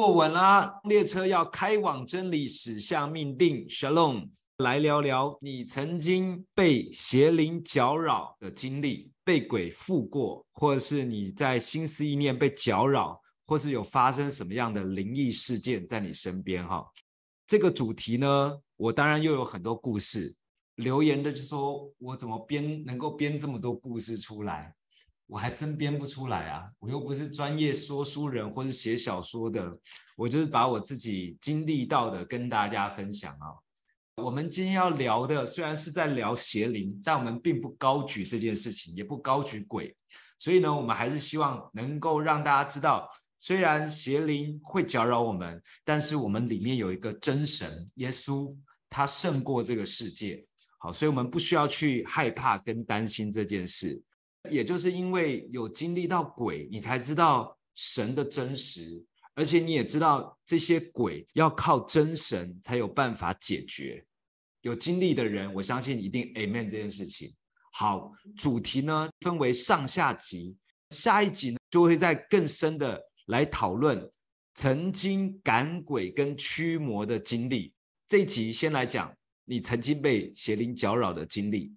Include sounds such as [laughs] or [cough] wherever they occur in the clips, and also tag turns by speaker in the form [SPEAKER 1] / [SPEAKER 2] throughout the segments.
[SPEAKER 1] 坐稳啦，列车要开往真理，驶向命定。Shalom，来聊聊你曾经被邪灵搅扰的经历，被鬼附过，或者是你在心思意念被搅扰，或是有发生什么样的灵异事件在你身边哈。这个主题呢，我当然又有很多故事。留言的就说，我怎么编能够编这么多故事出来？我还真编不出来啊！我又不是专业说书人或是写小说的，我就是把我自己经历到的跟大家分享啊。我们今天要聊的虽然是在聊邪灵，但我们并不高举这件事情，也不高举鬼，所以呢，我们还是希望能够让大家知道，虽然邪灵会搅扰我们，但是我们里面有一个真神耶稣，他胜过这个世界。好，所以我们不需要去害怕跟担心这件事。也就是因为有经历到鬼，你才知道神的真实，而且你也知道这些鬼要靠真神才有办法解决。有经历的人，我相信一定 Amen 这件事情。好，主题呢分为上下集，下一集呢就会再更深的来讨论曾经赶鬼跟驱魔的经历。这一集先来讲你曾经被邪灵搅扰的经历。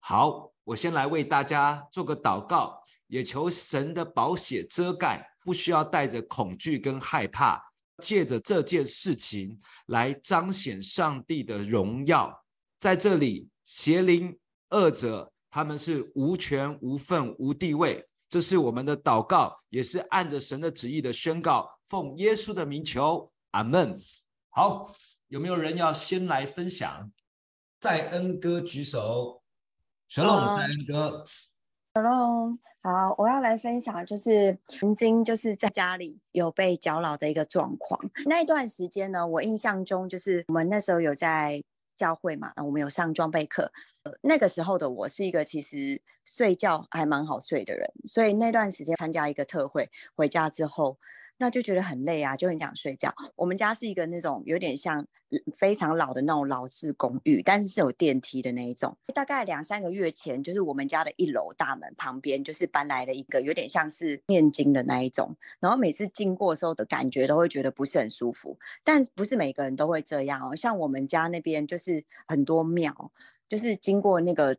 [SPEAKER 1] 好。我先来为大家做个祷告，也求神的宝血遮盖，不需要带着恐惧跟害怕，借着这件事情来彰显上帝的荣耀。在这里，邪灵恶者他们是无权无份无地位，这是我们的祷告，也是按着神的旨意的宣告，奉耶稣的名求，阿门。好，有没有人要先来分享？在恩哥举手。Shalom，三哥。
[SPEAKER 2] Shalom，好，我要来分享，就是曾经就是在家里有被搅扰的一个状况。那一段时间呢，我印象中就是我们那时候有在教会嘛，我们有上装备课。那个时候的我是一个其实睡觉还蛮好睡的人，所以那段时间参加一个特会，回家之后。那就觉得很累啊，就很想睡觉。我们家是一个那种有点像非常老的那种老式公寓，但是是有电梯的那一种。大概两三个月前，就是我们家的一楼大门旁边，就是搬来了一个有点像是念经的那一种。然后每次经过的时候的感觉都会觉得不是很舒服，但不是每个人都会这样哦。像我们家那边就是很多庙，就是经过那个。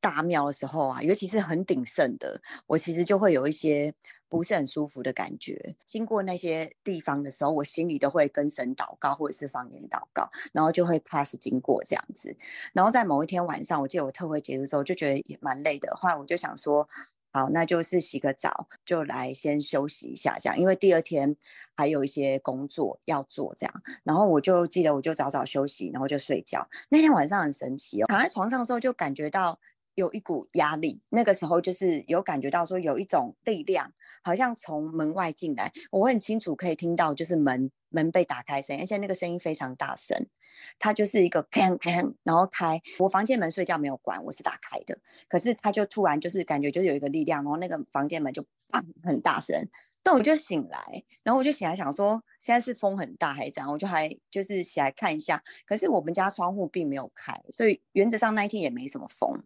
[SPEAKER 2] 大庙的时候啊，尤其是很鼎盛的，我其实就会有一些不是很舒服的感觉。经过那些地方的时候，我心里都会跟神祷告，或者是方言祷告，然后就会 pass 经过这样子。然后在某一天晚上，我记得我特会结束之后，就觉得也蛮累的。后来我就想说，好，那就是洗个澡，就来先休息一下这样，因为第二天还有一些工作要做这样。然后我就记得我就早早休息，然后就睡觉。那天晚上很神奇哦，躺在床上的时候就感觉到。有一股压力，那个时候就是有感觉到说有一种力量，好像从门外进来。我很清楚可以听到，就是门门被打开声，而且那个声音非常大声，它就是一个砰砰，然后开。我房间门睡觉没有关，我是打开的，可是它就突然就是感觉就有一个力量，然后那个房间门就砰很大声。那我就醒来，然后我就醒来想说，现在是风很大还是怎样？我就还就是起来看一下，可是我们家窗户并没有开，所以原则上那一天也没什么风。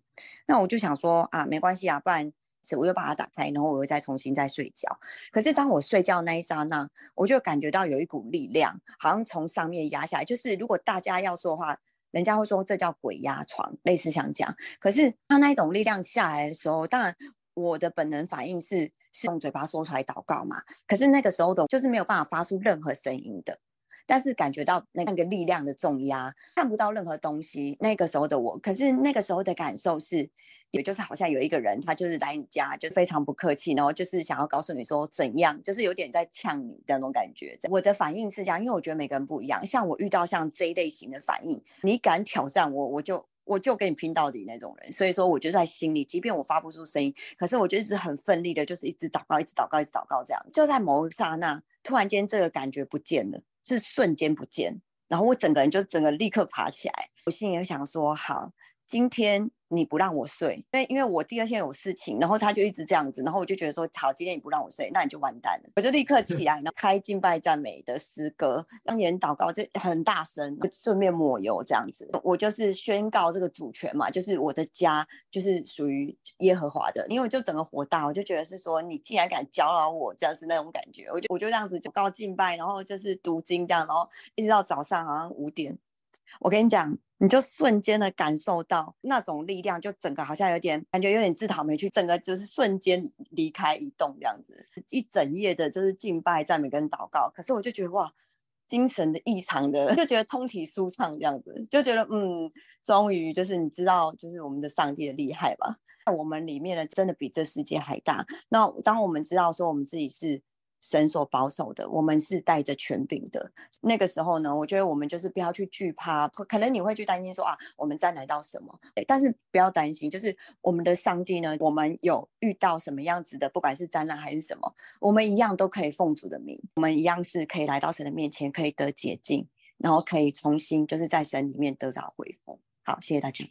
[SPEAKER 2] 那我就想说啊，没关系啊，不然我又把它打开，然后我又再重新再睡觉。可是当我睡觉那一刹那，我就感觉到有一股力量，好像从上面压下来。就是如果大家要说的话，人家会说这叫鬼压床，类似像这样。可是他那一种力量下来的时候，当然我的本能反应是。是用嘴巴说出来祷告嘛？可是那个时候的，就是没有办法发出任何声音的，但是感觉到那个力量的重压，看不到任何东西。那个时候的我，可是那个时候的感受是，也就是好像有一个人，他就是来你家，就非常不客气，然后就是想要告诉你说怎样，就是有点在呛你的那种感觉。我的反应是这样，因为我觉得每个人不一样。像我遇到像这一类型的反应，你敢挑战我，我就。我就跟你拼到底那种人，所以说我就在心里，即便我发不出声音，可是我就一直很奋力的，就是一直祷告，一直祷告，一直祷告，这样就在某一刹那，突然间这个感觉不见了，是瞬间不见，然后我整个人就整个立刻爬起来，我心里有想说，好，今天。你不让我睡，因为因为我第二天有事情，然后他就一直这样子，然后我就觉得说，好，今天你不让我睡，那你就完蛋了。我就立刻 [laughs] 起来，然后开敬拜赞美的诗歌，当年祷告就很大声，顺便抹油这样子。我就是宣告这个主权嘛，就是我的家就是属于耶和华的，因为我就整个火大，我就觉得是说，你竟然敢搅扰我，这样子那种感觉，我就我就这样子就告敬拜，然后就是读经这样，然后一直到早上好像五点。我跟你讲，你就瞬间的感受到那种力量，就整个好像有点感觉有点自讨没趣，整个就是瞬间离开移动这样子，一整夜的就是敬拜赞美跟祷告。可是我就觉得哇，精神的异常的，就觉得通体舒畅这样子，就觉得嗯，终于就是你知道，就是我们的上帝的厉害吧？那我们里面的真的比这世界还大。那当我们知道说我们自己是。神所保守的，我们是带着权柄的。那个时候呢，我觉得我们就是不要去惧怕，可能你会去担心说啊，我们再来到什么？但是不要担心，就是我们的上帝呢，我们有遇到什么样子的，不管是灾难还是什么，我们一样都可以奉主的名，我们一样是可以来到神的面前，可以得洁净，然后可以重新就是在神里面得着恢复。好，谢谢大家。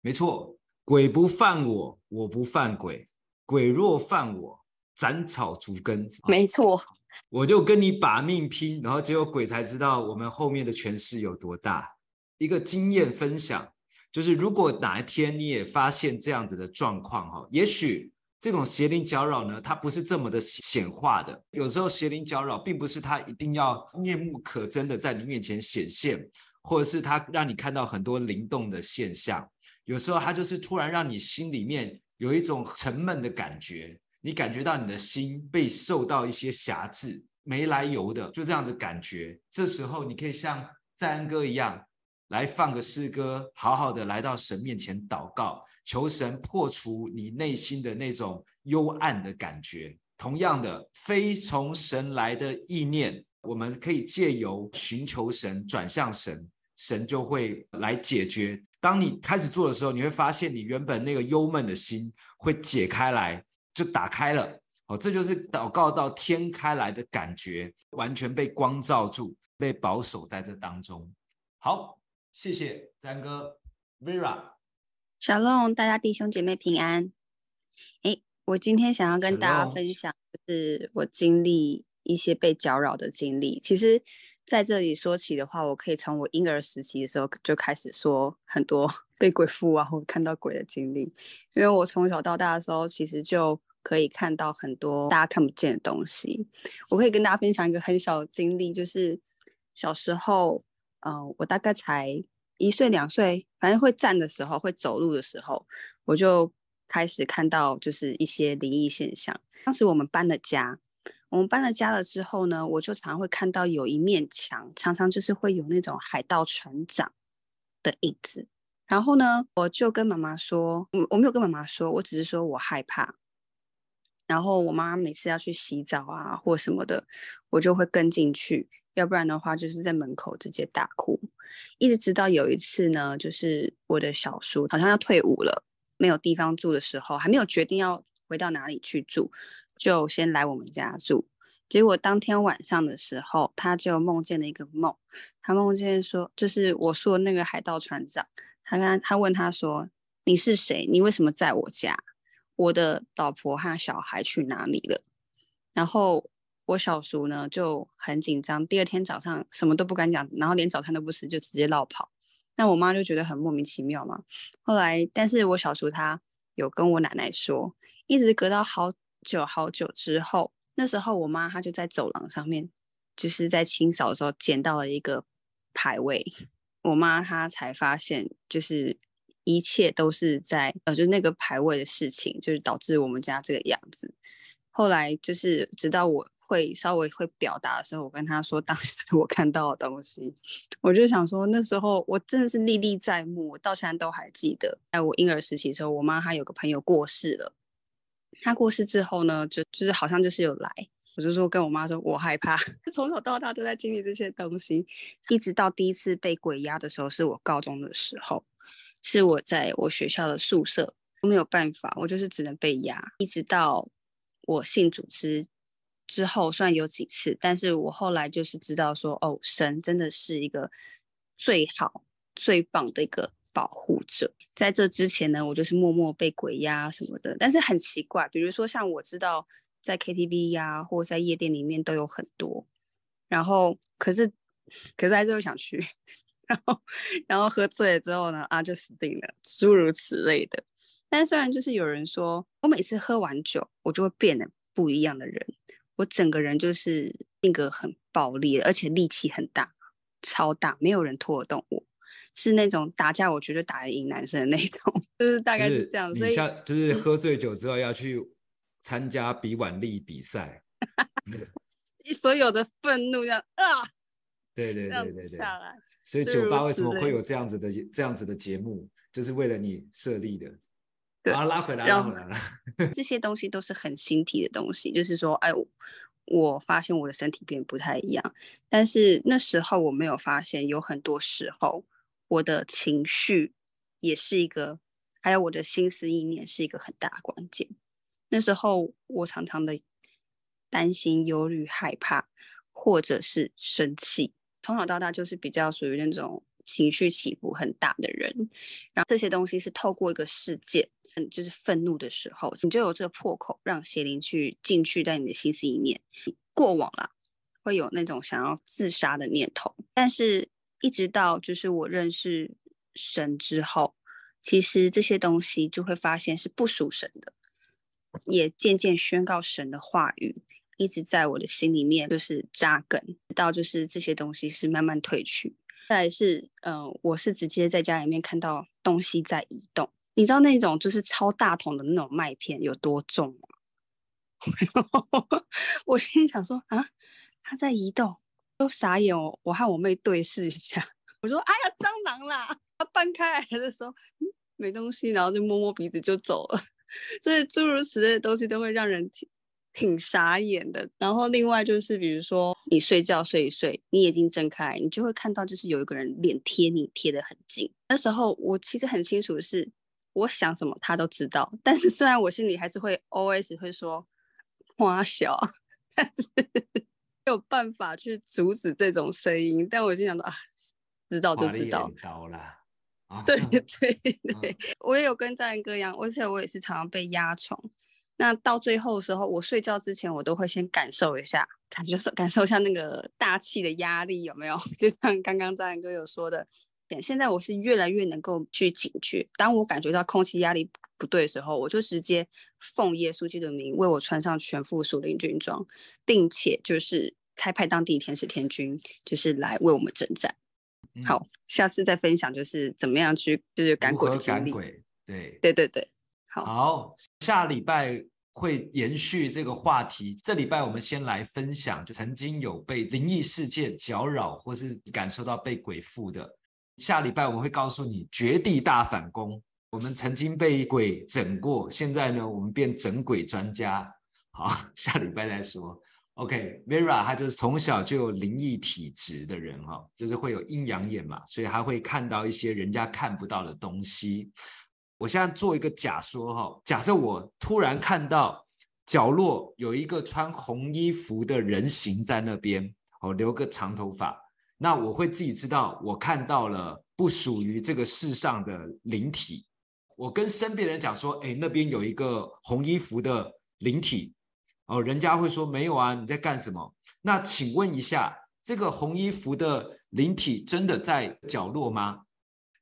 [SPEAKER 1] 没错，鬼不犯我，我不犯鬼，鬼若犯我。斩草除根，
[SPEAKER 2] 没错，
[SPEAKER 1] 我就跟你把命拼，然后结果鬼才知道我们后面的权势有多大。一个经验分享，就是如果哪一天你也发现这样子的状况哈，也许这种邪灵搅扰呢，它不是这么的显化的。有时候邪灵搅扰并不是它一定要面目可憎的在你面前显现，或者是它让你看到很多灵动的现象。有时候它就是突然让你心里面有一种沉闷的感觉。你感觉到你的心被受到一些辖制，没来由的就这样子感觉。这时候你可以像在恩哥一样，来放个诗歌，好好的来到神面前祷告，求神破除你内心的那种幽暗的感觉。同样的，非从神来的意念，我们可以借由寻求神，转向神，神就会来解决。当你开始做的时候，你会发现你原本那个忧闷的心会解开来。就打开了，哦，这就是祷告到天开来的感觉，完全被光照住，被保守在这当中。好，谢谢詹哥，Vera，Shalom，
[SPEAKER 3] 大家弟兄姐妹平安。哎，我今天想要跟大家分享，就是我经历一些被搅扰的经历。其实在这里说起的话，我可以从我婴儿时期的时候就开始说很多。被鬼附啊，或看到鬼的经历，因为我从小到大的时候，其实就可以看到很多大家看不见的东西。我可以跟大家分享一个很小的经历，就是小时候，嗯、呃，我大概才一岁两岁，反正会站的时候，会走路的时候，我就开始看到就是一些灵异现象。当时我们搬了家，我们搬了家了之后呢，我就常会看到有一面墙，常常就是会有那种海盗船长的影子。然后呢，我就跟妈妈说，我我没有跟妈妈说，我只是说我害怕。然后我妈每次要去洗澡啊或什么的，我就会跟进去，要不然的话就是在门口直接大哭。一直直到有一次呢，就是我的小叔好像要退伍了，没有地方住的时候，还没有决定要回到哪里去住，就先来我们家住。结果当天晚上的时候，他就梦见了一个梦，他梦见说，就是我说那个海盗船长。他刚他问他说：“你是谁？你为什么在我家？我的老婆和小孩去哪里了？”然后我小叔呢就很紧张，第二天早上什么都不敢讲，然后连早餐都不吃，就直接落跑。那我妈就觉得很莫名其妙嘛。后来，但是我小叔他有跟我奶奶说，一直隔到好久好久之后，那时候我妈她就在走廊上面，就是在清扫的时候捡到了一个牌位。我妈她才发现，就是一切都是在呃，就那个排位的事情，就是导致我们家这个样子。后来就是直到我会稍微会表达的时候，我跟她说当时我看到的东西，我就想说那时候我真的是历历在目，我到现在都还记得。在我婴儿时期的时候，我妈她有个朋友过世了，她过世之后呢，就就是好像就是有来。我就说跟我妈说，我害怕，[laughs] 从小到大都在经历这些东西，一直到第一次被鬼压的时候，是我高中的时候，是我在我学校的宿舍，我没有办法，我就是只能被压，一直到我信主之之后，算有几次，但是我后来就是知道说，哦，神真的是一个最好最棒的一个保护者。在这之前呢，我就是默默被鬼压什么的。但是很奇怪，比如说像我知道在 KTV 呀、啊，或者在夜店里面都有很多，然后可是可是还是会想去，然后然后喝醉了之后呢，啊就死定了，诸如此类的。但虽然就是有人说我每次喝完酒，我就会变得不一样的人，我整个人就是性格很暴力，而且力气很大。超大，没有人拖得动我，是那种打架我绝对打得赢男生的那种，[laughs] 就是大概是这样。所以
[SPEAKER 1] 就是喝醉酒之后要去参加比腕力比赛，[laughs]
[SPEAKER 3] 所有的愤怒这样啊，
[SPEAKER 1] 对对对对对，下来。所以酒吧为什么会有这样子的这样子的节目，就是为了你设立的。然后拉回来，拉回来了。
[SPEAKER 3] 这些东西都是很形体的东西，就是说，哎。我发现我的身体变不太一样，但是那时候我没有发现，有很多时候我的情绪也是一个，还有我的心思意念是一个很大的关键。那时候我常常的担心、忧虑、害怕，或者是生气。从小到大就是比较属于那种情绪起伏很大的人，然后这些东西是透过一个事件。嗯，就是愤怒的时候，你就有这个破口，让邪灵去进去，在你的心思里面。过往啦，会有那种想要自杀的念头，但是一直到就是我认识神之后，其实这些东西就会发现是不属神的，也渐渐宣告神的话语，一直在我的心里面就是扎根，直到就是这些东西是慢慢退去。再来是，嗯、我是直接在家里面看到东西在移动。你知道那种就是超大桶的那种麦片有多重吗？[laughs] 我心里想说啊，它在移动，都傻眼哦。我和我妹对视一下，我说哎呀，蟑螂啦！它搬开来的时候，嗯，没东西，然后就摸摸鼻子就走了。所以诸如此类的东西都会让人挺挺傻眼的。然后另外就是比如说你睡觉睡一睡，你眼睛睁开，你就会看到就是有一个人脸贴你贴得很近。那时候我其实很清楚的是。我想什么他都知道，但是虽然我心里还是会 always 会说花小，但是没有办法去阻止这种声音。但我就想到啊，知道就知道。对对 [laughs] 对，我也有跟在哥一样，而且我也是常常被压床。那到最后的时候，我睡觉之前，我都会先感受一下，感觉感受一下那个大气的压力有没有？[laughs] 就像刚刚在哥有说的。现在我是越来越能够去警觉，当我感觉到空气压力不对的时候，我就直接奉耶稣基督的名为我穿上全副属灵军装，并且就是差派当地天使天军，就是来为我们征战。嗯、好，下次再分享就是怎么样去就是赶鬼赶鬼。对对对对，好，
[SPEAKER 1] 好，下礼拜会延续这个话题。这礼拜我们先来分享，就曾经有被灵异事件搅扰或是感受到被鬼附的。下礼拜我们会告诉你绝地大反攻。我们曾经被鬼整过，现在呢，我们变整鬼专家。好，[laughs] 下礼拜再说。OK，Vera，她就是从小就有灵异体质的人哈，就是会有阴阳眼嘛，所以她会看到一些人家看不到的东西。我现在做一个假说哈，假设我突然看到角落有一个穿红衣服的人形在那边，哦，留个长头发。那我会自己知道，我看到了不属于这个世上的灵体。我跟身边人讲说，哎，那边有一个红衣服的灵体。哦，人家会说没有啊，你在干什么？那请问一下，这个红衣服的灵体真的在角落吗？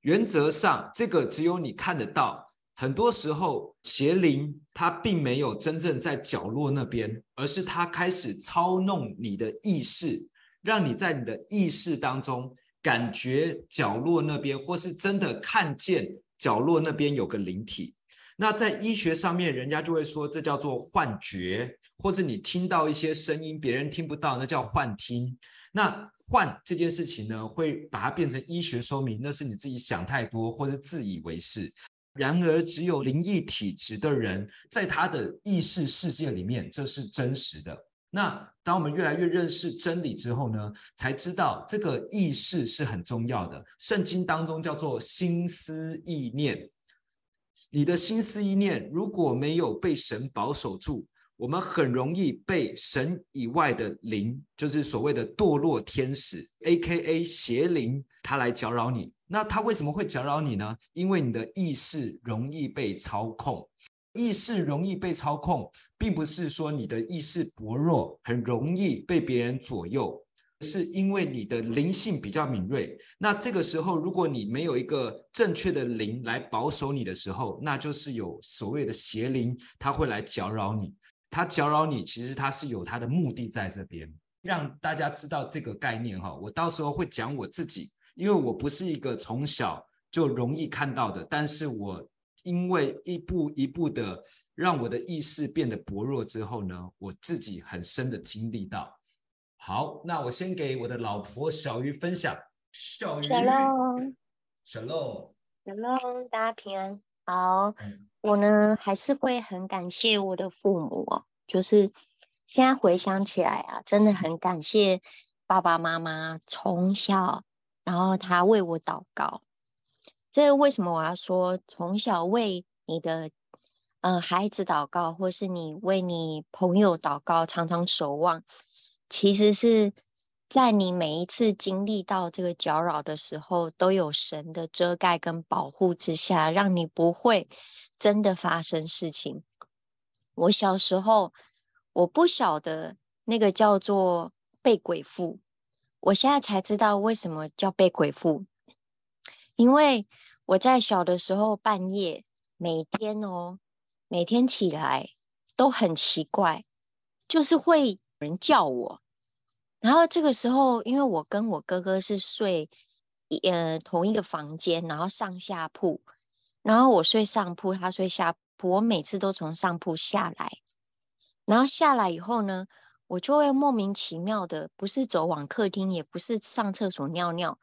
[SPEAKER 1] 原则上，这个只有你看得到。很多时候，邪灵它并没有真正在角落那边，而是它开始操弄你的意识。让你在你的意识当中感觉角落那边，或是真的看见角落那边有个灵体。那在医学上面，人家就会说这叫做幻觉，或者你听到一些声音别人听不到，那叫幻听。那幻这件事情呢，会把它变成医学说明，那是你自己想太多，或者自以为是。然而，只有灵异体质的人，在他的意识世界里面，这是真实的。那当我们越来越认识真理之后呢，才知道这个意识是很重要的。圣经当中叫做心思意念，你的心思意念如果没有被神保守住，我们很容易被神以外的灵，就是所谓的堕落天使 （A.K.A. 邪灵）他来搅扰你。那他为什么会搅扰你呢？因为你的意识容易被操控。意识容易被操控，并不是说你的意识薄弱，很容易被别人左右，是因为你的灵性比较敏锐。那这个时候，如果你没有一个正确的灵来保守你的时候，那就是有所谓的邪灵，他会来搅扰你。他搅扰你，其实他是有他的目的在这边，让大家知道这个概念哈。我到时候会讲我自己，因为我不是一个从小就容易看到的，但是我。因为一步一步的让我的意识变得薄弱之后呢，我自己很深的经历到。好，那我先给我的老婆小鱼分享。小鱼
[SPEAKER 4] ，Shalom，Shalom，大家平安。好，我呢还是会很感谢我的父母哦，就是现在回想起来啊，真的很感谢爸爸妈妈从小，然后他为我祷告。这为什么我要说从小为你的呃孩子祷告，或是你为你朋友祷告，常常守望，其实是在你每一次经历到这个搅扰的时候，都有神的遮盖跟保护之下，让你不会真的发生事情。我小时候我不晓得那个叫做被鬼附，我现在才知道为什么叫被鬼附。因为我在小的时候，半夜每天哦，每天起来都很奇怪，就是会有人叫我。然后这个时候，因为我跟我哥哥是睡一呃同一个房间，然后上下铺，然后我睡上铺，他睡下铺。我每次都从上铺下来，然后下来以后呢，我就会莫名其妙的，不是走往客厅，也不是上厕所尿尿。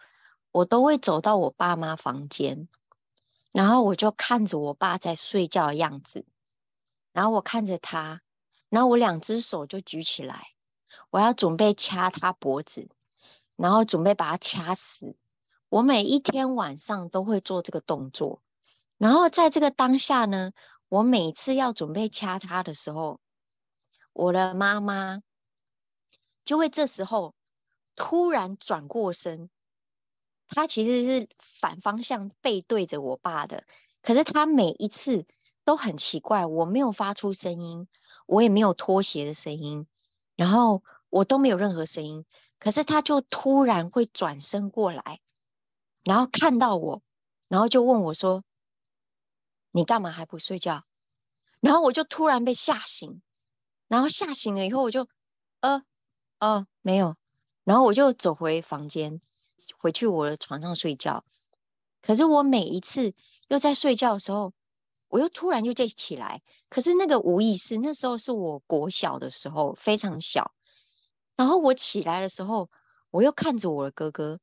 [SPEAKER 4] 我都会走到我爸妈房间，然后我就看着我爸在睡觉的样子，然后我看着他，然后我两只手就举起来，我要准备掐他脖子，然后准备把他掐死。我每一天晚上都会做这个动作，然后在这个当下呢，我每次要准备掐他的时候，我的妈妈就会这时候突然转过身。他其实是反方向背对着我爸的，可是他每一次都很奇怪，我没有发出声音，我也没有脱鞋的声音，然后我都没有任何声音，可是他就突然会转身过来，然后看到我，然后就问我说：“你干嘛还不睡觉？”然后我就突然被吓醒，然后吓醒了以后，我就呃呃没有，然后我就走回房间。回去我的床上睡觉，可是我每一次又在睡觉的时候，我又突然就再起来。可是那个无意识，那时候是我国小的时候，非常小。然后我起来的时候，我又看着我的哥哥，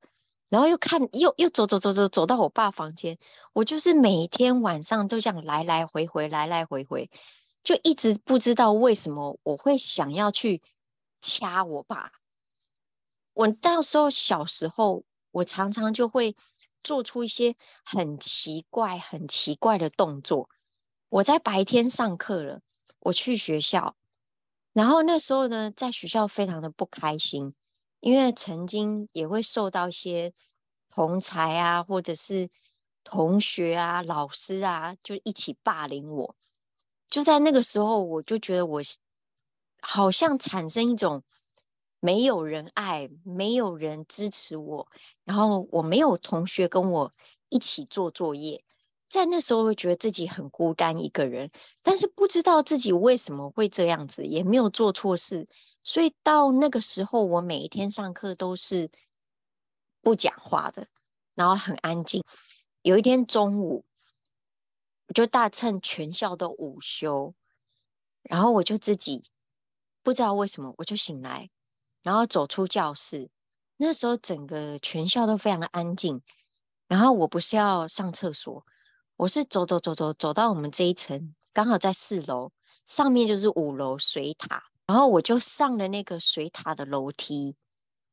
[SPEAKER 4] 然后又看，又又走走走走走到我爸房间。我就是每天晚上都这样来来回回，来来回回，就一直不知道为什么我会想要去掐我爸。我到时候小时候，我常常就会做出一些很奇怪、很奇怪的动作。我在白天上课了，我去学校，然后那时候呢，在学校非常的不开心，因为曾经也会受到一些同才啊，或者是同学啊、老师啊，就一起霸凌我。就在那个时候，我就觉得我好像产生一种。没有人爱，没有人支持我，然后我没有同学跟我一起做作业，在那时候会觉得自己很孤单一个人，但是不知道自己为什么会这样子，也没有做错事，所以到那个时候，我每一天上课都是不讲话的，然后很安静。有一天中午，我就大趁全校的午休，然后我就自己不知道为什么，我就醒来。然后走出教室，那时候整个全校都非常的安静。然后我不是要上厕所，我是走走走走走到我们这一层，刚好在四楼，上面就是五楼水塔。然后我就上了那个水塔的楼梯，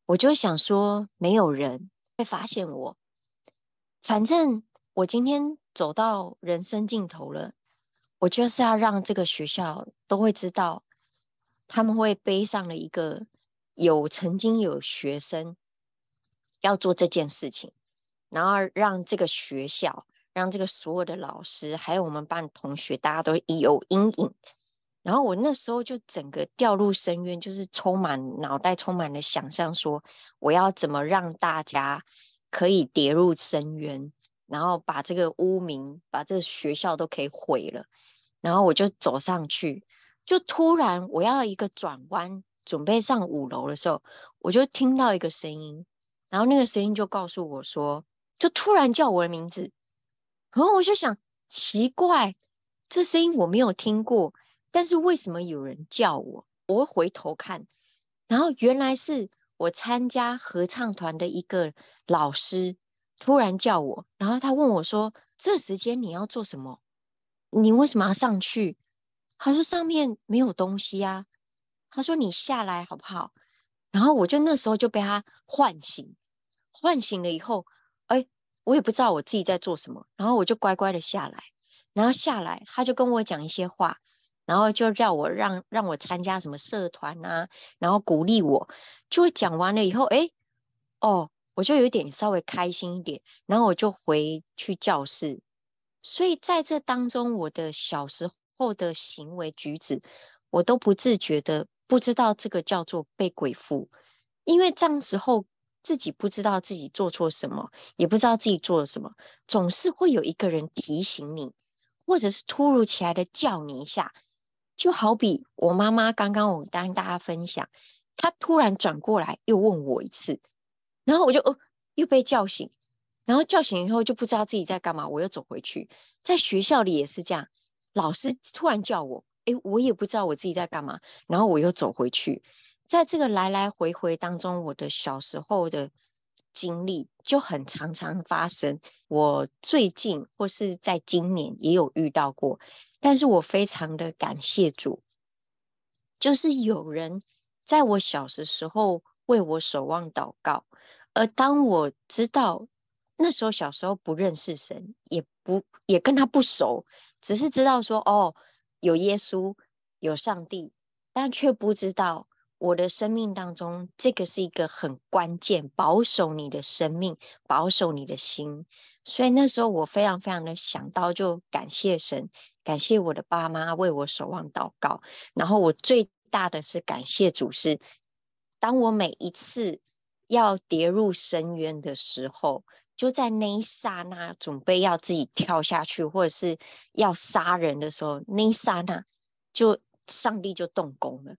[SPEAKER 4] 我就想说没有人会发现我，反正我今天走到人生尽头了，我就是要让这个学校都会知道他们会背上了一个有曾经有学生要做这件事情，然后让这个学校，让这个所有的老师，还有我们班同学，大家都有阴影。然后我那时候就整个掉入深渊，就是充满脑袋充满了想象，说我要怎么让大家可以跌入深渊，然后把这个污名，把这个学校都可以毁了。然后我就走上去，就突然我要一个转弯，准备上五楼的时候，我就听到一个声音，然后那个声音就告诉我说，就突然叫我的名字，然后我就想奇怪，这声音我没有听过。但是为什么有人叫我？我回头看，然后原来是我参加合唱团的一个老师突然叫我，然后他问我说：“这时间你要做什么？你为什么要上去？”他说：“上面没有东西啊。”他说：“你下来好不好？”然后我就那时候就被他唤醒，唤醒了以后，哎，我也不知道我自己在做什么，然后我就乖乖的下来，然后下来他就跟我讲一些话。然后就叫我让让我参加什么社团啊，然后鼓励我，就会讲完了以后，哎，哦，我就有点稍微开心一点，然后我就回去教室。所以在这当中，我的小时候的行为举止，我都不自觉的不知道这个叫做被鬼附，因为这样时候自己不知道自己做错什么，也不知道自己做了什么，总是会有一个人提醒你，或者是突如其来的叫你一下。就好比我妈妈刚刚我跟大家分享，她突然转过来又问我一次，然后我就哦又被叫醒，然后叫醒以后就不知道自己在干嘛，我又走回去。在学校里也是这样，老师突然叫我，诶，我也不知道我自己在干嘛，然后我又走回去。在这个来来回回当中，我的小时候的经历就很常常发生。我最近或是在今年也有遇到过。但是我非常的感谢主，就是有人在我小的时候为我守望祷告，而当我知道那时候小时候不认识神，也不也跟他不熟，只是知道说哦，有耶稣有上帝，但却不知道我的生命当中这个是一个很关键，保守你的生命，保守你的心。所以那时候我非常非常的想到，就感谢神。感谢我的爸妈为我守望祷告，然后我最大的是感谢主，是当我每一次要跌入深渊的时候，就在那一刹那准备要自己跳下去，或者是要杀人的时候，那一刹那就上帝就动工了，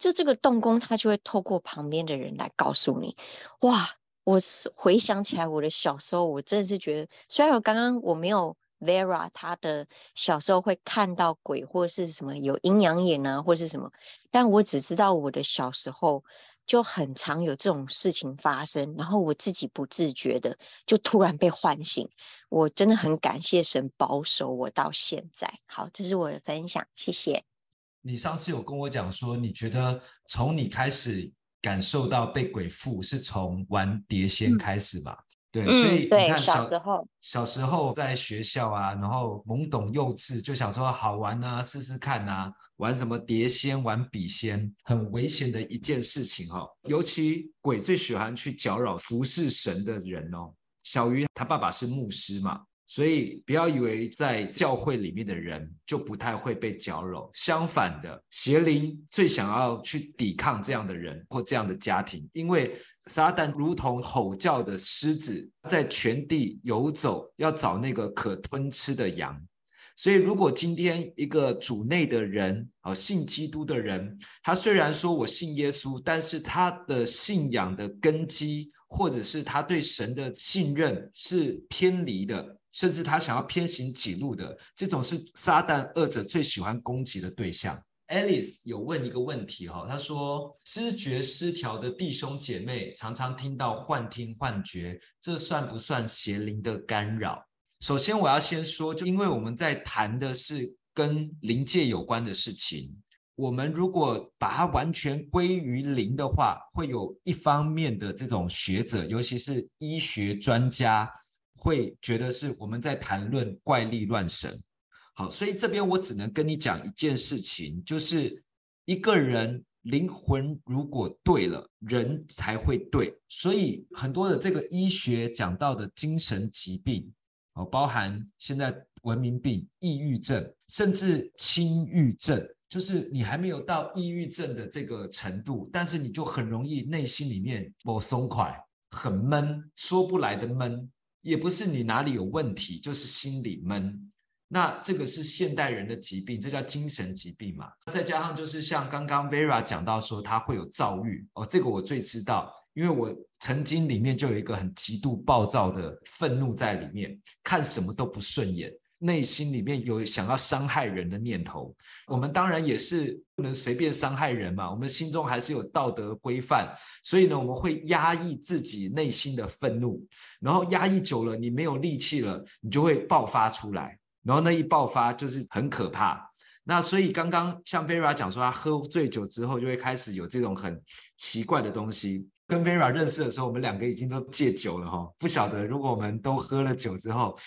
[SPEAKER 4] 就这个动工，他就会透过旁边的人来告诉你，哇！我回想起来我的小时候，我真的是觉得，虽然我刚刚我没有。Vera 她的小时候会看到鬼或是什么有阴阳眼啊，或是什么，但我只知道我的小时候就很常有这种事情发生，然后我自己不自觉的就突然被唤醒，我真的很感谢神保守我到现在。好，这是我的分享，谢谢。
[SPEAKER 1] 你上次有跟我讲说，你觉得从你开始感受到被鬼附是从玩碟仙开始吧？嗯对，所以你看小，
[SPEAKER 4] 小时候，
[SPEAKER 1] 小时候在学校啊，然后懵懂幼稚，就想说好玩啊，试试看啊，玩什么碟仙，玩笔仙，很危险的一件事情哈、哦。尤其鬼最喜欢去搅扰服侍神的人哦。小鱼他爸爸是牧师嘛。所以不要以为在教会里面的人就不太会被搅扰，相反的，邪灵最想要去抵抗这样的人或这样的家庭，因为撒旦如同吼叫的狮子，在全地游走，要找那个可吞吃的羊。所以，如果今天一个主内的人，啊，信基督的人，他虽然说我信耶稣，但是他的信仰的根基，或者是他对神的信任是偏离的。甚至他想要偏行己路的，这种是撒旦恶者最喜欢攻击的对象。Alice 有问一个问题哈，他说知觉失调的弟兄姐妹常常听到幻听幻觉，这算不算邪灵的干扰？首先我要先说，就因为我们在谈的是跟灵界有关的事情，我们如果把它完全归于灵的话，会有一方面的这种学者，尤其是医学专家。会觉得是我们在谈论怪力乱神，好，所以这边我只能跟你讲一件事情，就是一个人灵魂如果对了，人才会对。所以很多的这个医学讲到的精神疾病，哦，包含现在文明病、抑郁症，甚至轻郁症，就是你还没有到抑郁症的这个程度，但是你就很容易内心里面不松快，很闷，说不来的闷，也不是你哪里有问题，就是心里闷。那这个是现代人的疾病，这叫精神疾病嘛？再加上就是像刚刚 Vera 讲到说他会有躁郁哦，这个我最知道，因为我曾经里面就有一个很极度暴躁的愤怒在里面，看什么都不顺眼，内心里面有想要伤害人的念头。我们当然也是不能随便伤害人嘛，我们心中还是有道德规范，所以呢，我们会压抑自己内心的愤怒，然后压抑久了，你没有力气了，你就会爆发出来。然后那一爆发就是很可怕，那所以刚刚像 Vera 讲说，他喝醉酒之后就会开始有这种很奇怪的东西。跟 Vera 认识的时候，我们两个已经都戒酒了哈，不晓得如果我们都喝了酒之后，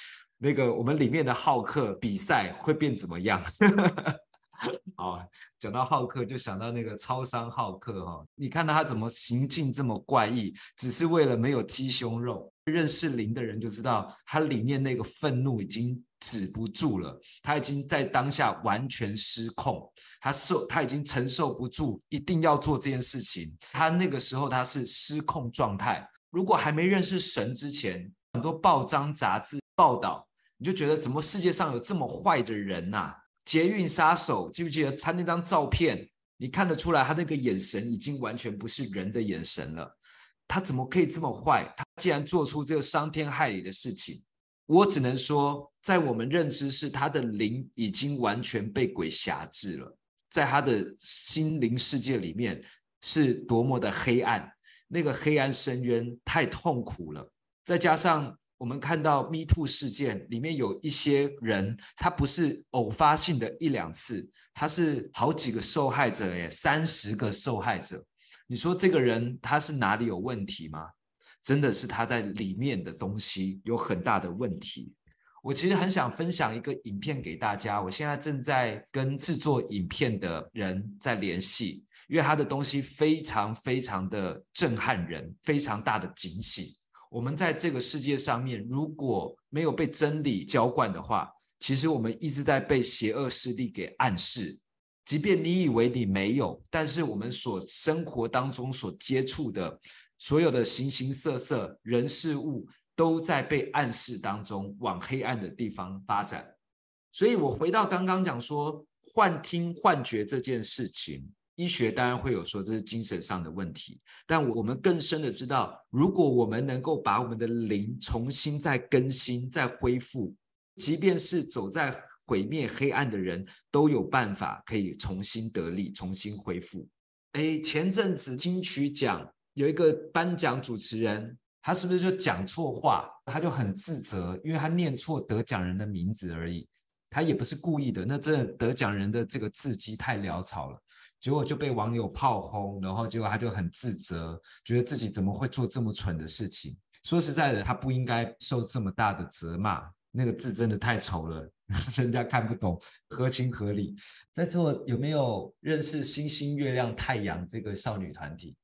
[SPEAKER 1] 那个我们里面的浩克比赛会变怎么样？[laughs] 好，讲到浩克就想到那个超商浩克哈，你看到他怎么行径这么怪异，只是为了没有鸡胸肉。认识灵的人就知道，他里面那个愤怒已经止不住了，他已经在当下完全失控，他受他已经承受不住，一定要做这件事情。他那个时候他是失控状态。如果还没认识神之前，很多报章杂志报道，你就觉得怎么世界上有这么坏的人呐、啊？捷运杀手，记不记得他那张照片？你看得出来，他那个眼神已经完全不是人的眼神了。他怎么可以这么坏？他既然做出这个伤天害理的事情，我只能说，在我们认知是他的灵已经完全被鬼挟制了，在他的心灵世界里面是多么的黑暗，那个黑暗深渊太痛苦了。再加上我们看到 Me Too 事件里面有一些人，他不是偶发性的一两次，他是好几个受害者耶，三十个受害者。你说这个人他是哪里有问题吗？真的是他在里面的东西有很大的问题。我其实很想分享一个影片给大家，我现在正在跟制作影片的人在联系，因为他的东西非常非常的震撼人，非常大的警醒。我们在这个世界上面，如果没有被真理浇灌的话，其实我们一直在被邪恶势力给暗示。即便你以为你没有，但是我们所生活当中所接触的所有的形形色色人事物，都在被暗示当中往黑暗的地方发展。所以我回到刚刚讲说幻听幻觉这件事情，医学当然会有说这是精神上的问题，但我们更深的知道，如果我们能够把我们的灵重新再更新、再恢复，即便是走在。毁灭黑暗的人都有办法可以重新得力，重新恢复。哎，前阵子金曲奖有一个颁奖主持人，他是不是就讲错话？他就很自责，因为他念错得奖人的名字而已，他也不是故意的。那这得奖人的这个字迹太潦草了，结果就被网友炮轰，然后结果他就很自责，觉得自己怎么会做这么蠢的事情？说实在的，他不应该受这么大的责骂。那个字真的太丑了。[laughs] 人家看不懂，合情合理。在座有没有认识星星、月亮、太阳这个少女团体？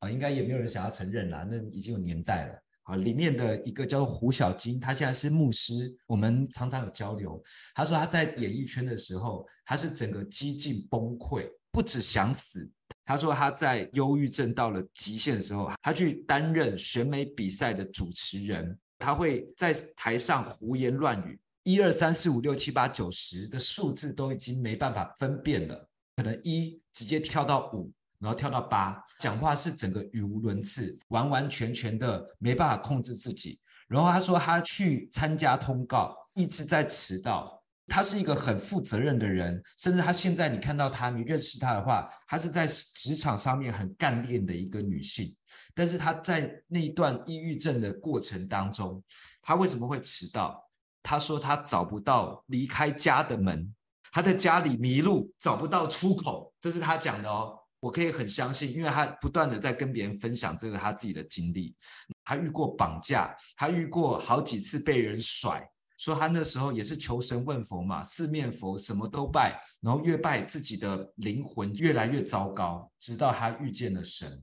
[SPEAKER 1] 啊，应该也没有人想要承认啦，那已经有年代了。啊，里面的一个叫做胡小金，他现在是牧师，我们常常有交流。他说他在演艺圈的时候，他是整个几近崩溃，不止想死。他说他在忧郁症到了极限的时候，他去担任选美比赛的主持人，他会在台上胡言乱语。一二三四五六七八九十的数字都已经没办法分辨了，可能一直接跳到五，然后跳到八，讲话是整个语无伦次，完完全全的没办法控制自己。然后他说他去参加通告，一直在迟到。他是一个很负责任的人，甚至他现在你看到他，你认识他的话，他是在职场上面很干练的一个女性。但是他在那一段抑郁症的过程当中，他为什么会迟到？他说他找不到离开家的门，他在家里迷路，找不到出口，这是他讲的哦。我可以很相信，因为他不断的在跟别人分享这个他自己的经历。他遇过绑架，他遇过好几次被人甩，说他那时候也是求神问佛嘛，四面佛什么都拜，然后越拜自己的灵魂越来越糟糕，直到他遇见了神。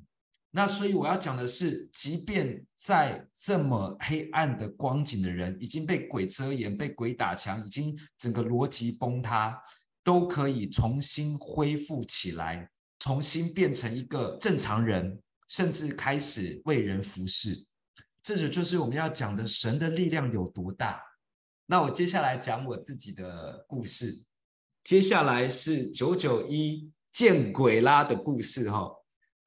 [SPEAKER 1] 那所以我要讲的是，即便在这么黑暗的光景的人，已经被鬼遮眼、被鬼打墙，已经整个逻辑崩塌，都可以重新恢复起来，重新变成一个正常人，甚至开始为人服侍。这就就是我们要讲的神的力量有多大。那我接下来讲我自己的故事，接下来是九九一见鬼啦的故事哈。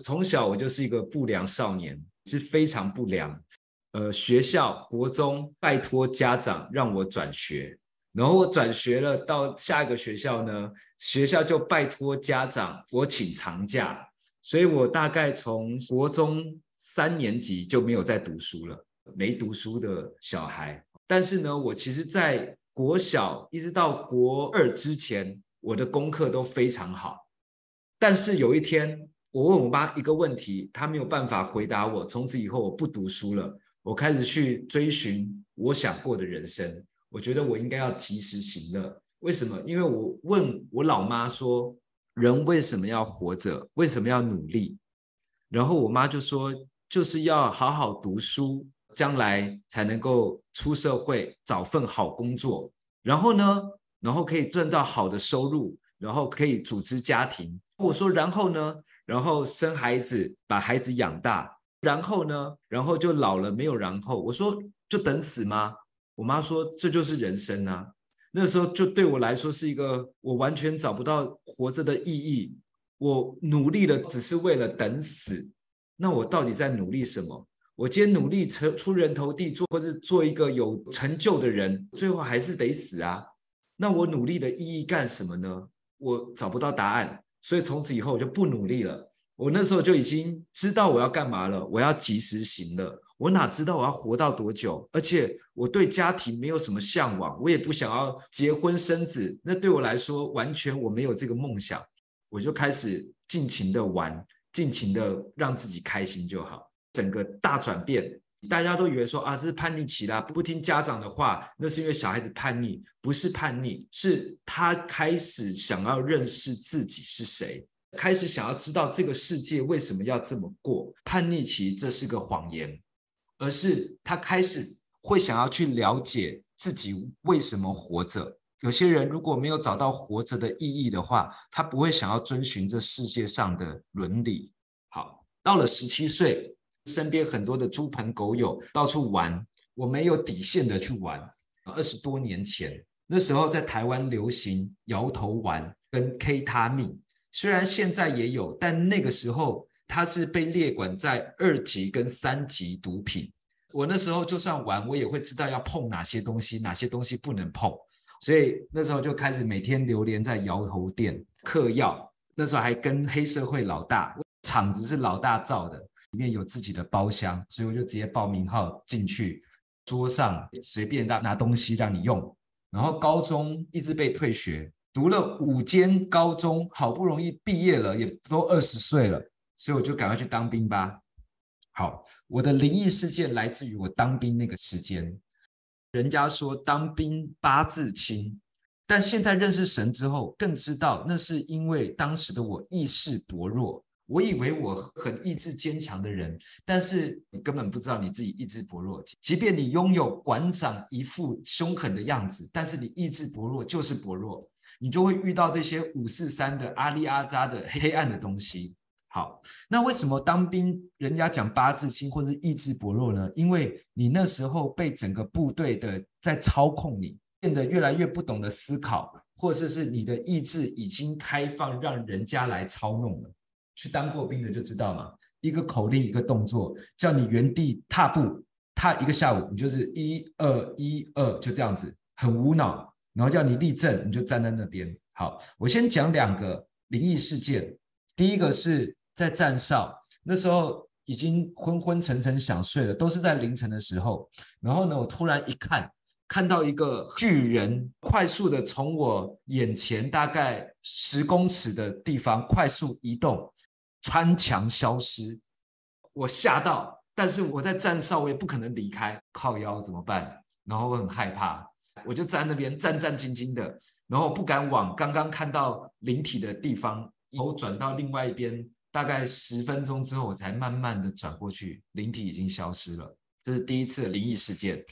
[SPEAKER 1] 从小我就是一个不良少年，是非常不良。呃，学校国中拜托家长让我转学，然后我转学了，到下一个学校呢，学校就拜托家长我请长假，所以我大概从国中三年级就没有再读书了，没读书的小孩。但是呢，我其实在国小一直到国二之前，我的功课都非常好。但是有一天，我问我妈一个问题，她没有办法回答我。从此以后，我不读书了。我开始去追寻我想过的人生。我觉得我应该要及时行乐。为什么？因为我问我老妈说：“人为什么要活着？为什么要努力？”然后我妈就说：“就是要好好读书，将来才能够出社会，找份好工作。然后呢，然后可以赚到好的收入，然后可以组织家庭。”我说：“然后呢？”然后生孩子，把孩子养大，然后呢？然后就老了，没有然后。我说就等死吗？我妈说这就是人生啊。那时候就对我来说是一个我完全找不到活着的意义。我努力的只是为了等死。那我到底在努力什么？我今天努力成出人头地，做或者做一个有成就的人，最后还是得死啊。那我努力的意义干什么呢？我找不到答案。所以从此以后我就不努力了。我那时候就已经知道我要干嘛了，我要及时行乐。我哪知道我要活到多久？而且我对家庭没有什么向往，我也不想要结婚生子。那对我来说，完全我没有这个梦想。我就开始尽情的玩，尽情的让自己开心就好。整个大转变。大家都以为说啊，这是叛逆期啦，不听家长的话，那是因为小孩子叛逆，不是叛逆，是他开始想要认识自己是谁，开始想要知道这个世界为什么要这么过。叛逆期这是个谎言，而是他开始会想要去了解自己为什么活着。有些人如果没有找到活着的意义的话，他不会想要遵循这世界上的伦理。好，到了十七岁。身边很多的猪朋狗友到处玩，我没有底线的去玩。二十多年前，那时候在台湾流行摇头丸跟 K 他命，虽然现在也有，但那个时候它是被列管在二级跟三级毒品。我那时候就算玩，我也会知道要碰哪些东西，哪些东西不能碰。所以那时候就开始每天流连在摇头店嗑药。那时候还跟黑社会老大，厂子是老大造的。里面有自己的包厢，所以我就直接报名号进去，桌上随便拿拿东西让你用。然后高中一直被退学，读了五间高中，好不容易毕业了，也都二十岁了，所以我就赶快去当兵吧。好，我的灵异事件来自于我当兵那个时间。人家说当兵八字轻，但现在认识神之后，更知道那是因为当时的我意识薄弱。我以为我很意志坚强的人，但是你根本不知道你自己意志薄弱。即便你拥有馆长一副凶狠的样子，但是你意志薄弱就是薄弱，你就会遇到这些五四三的阿里阿扎的黑暗的东西。好，那为什么当兵人家讲八字轻或是意志薄弱呢？因为你那时候被整个部队的在操控你，变得越来越不懂得思考，或者是你的意志已经开放，让人家来操弄了。去当过兵的就知道嘛，一个口令，一个动作，叫你原地踏步，踏一个下午，你就是一二一二，就这样子，很无脑。然后叫你立正，你就站在那边。好，我先讲两个灵异事件。第一个是在站哨，那时候已经昏昏沉沉想睡了，都是在凌晨的时候。然后呢，我突然一看，看到一个巨人快速的从我眼前大概十公尺的地方快速移动。穿墙消失，我吓到，但是我在站哨，我也不可能离开，靠腰怎么办？然后我很害怕，我就站那边战战兢兢的，然后不敢往刚刚看到灵体的地方，头转到另外一边，大概十分钟之后，我才慢慢的转过去，灵体已经消失了。这是第一次的灵异事件。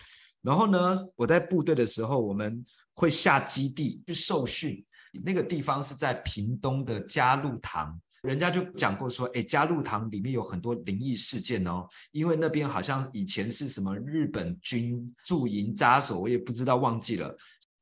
[SPEAKER 1] 然后呢，我在部队的时候，我们会下基地去受训，那个地方是在屏东的嘉鹿堂。人家就讲过说，哎，佳鹿堂里面有很多灵异事件哦，因为那边好像以前是什么日本军驻营扎守，我也不知道忘记了，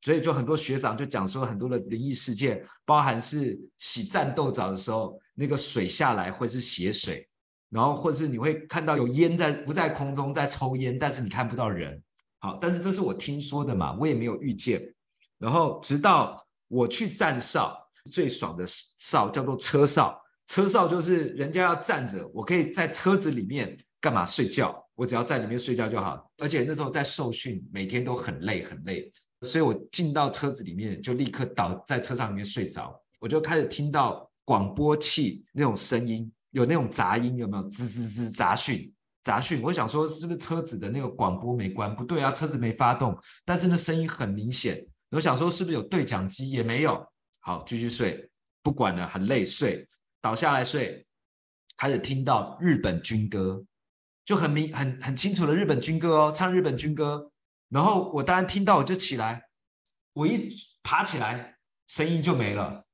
[SPEAKER 1] 所以就很多学长就讲说很多的灵异事件，包含是洗战斗澡的时候，那个水下来会是血水，然后或是你会看到有烟在不在空中在抽烟，但是你看不到人。好，但是这是我听说的嘛，我也没有遇见。然后直到我去站哨，最爽的哨叫做车哨。车哨就是人家要站着，我可以在车子里面干嘛睡觉？我只要在里面睡觉就好。而且那时候在受训，每天都很累很累，所以我进到车子里面就立刻倒在车上里面睡着。我就开始听到广播器那种声音，有那种杂音，有没有？吱吱吱杂讯杂讯。我想说是不是车子的那个广播没关？不对啊，车子没发动，但是那声音很明显。我想说是不是有对讲机？也没有。好，继续睡，不管了，很累，睡。倒下来睡，开始听到日本军歌，就很明很很清楚的日本军歌哦，唱日本军歌。然后我当然听到，我就起来，我一爬起来，声音就没了。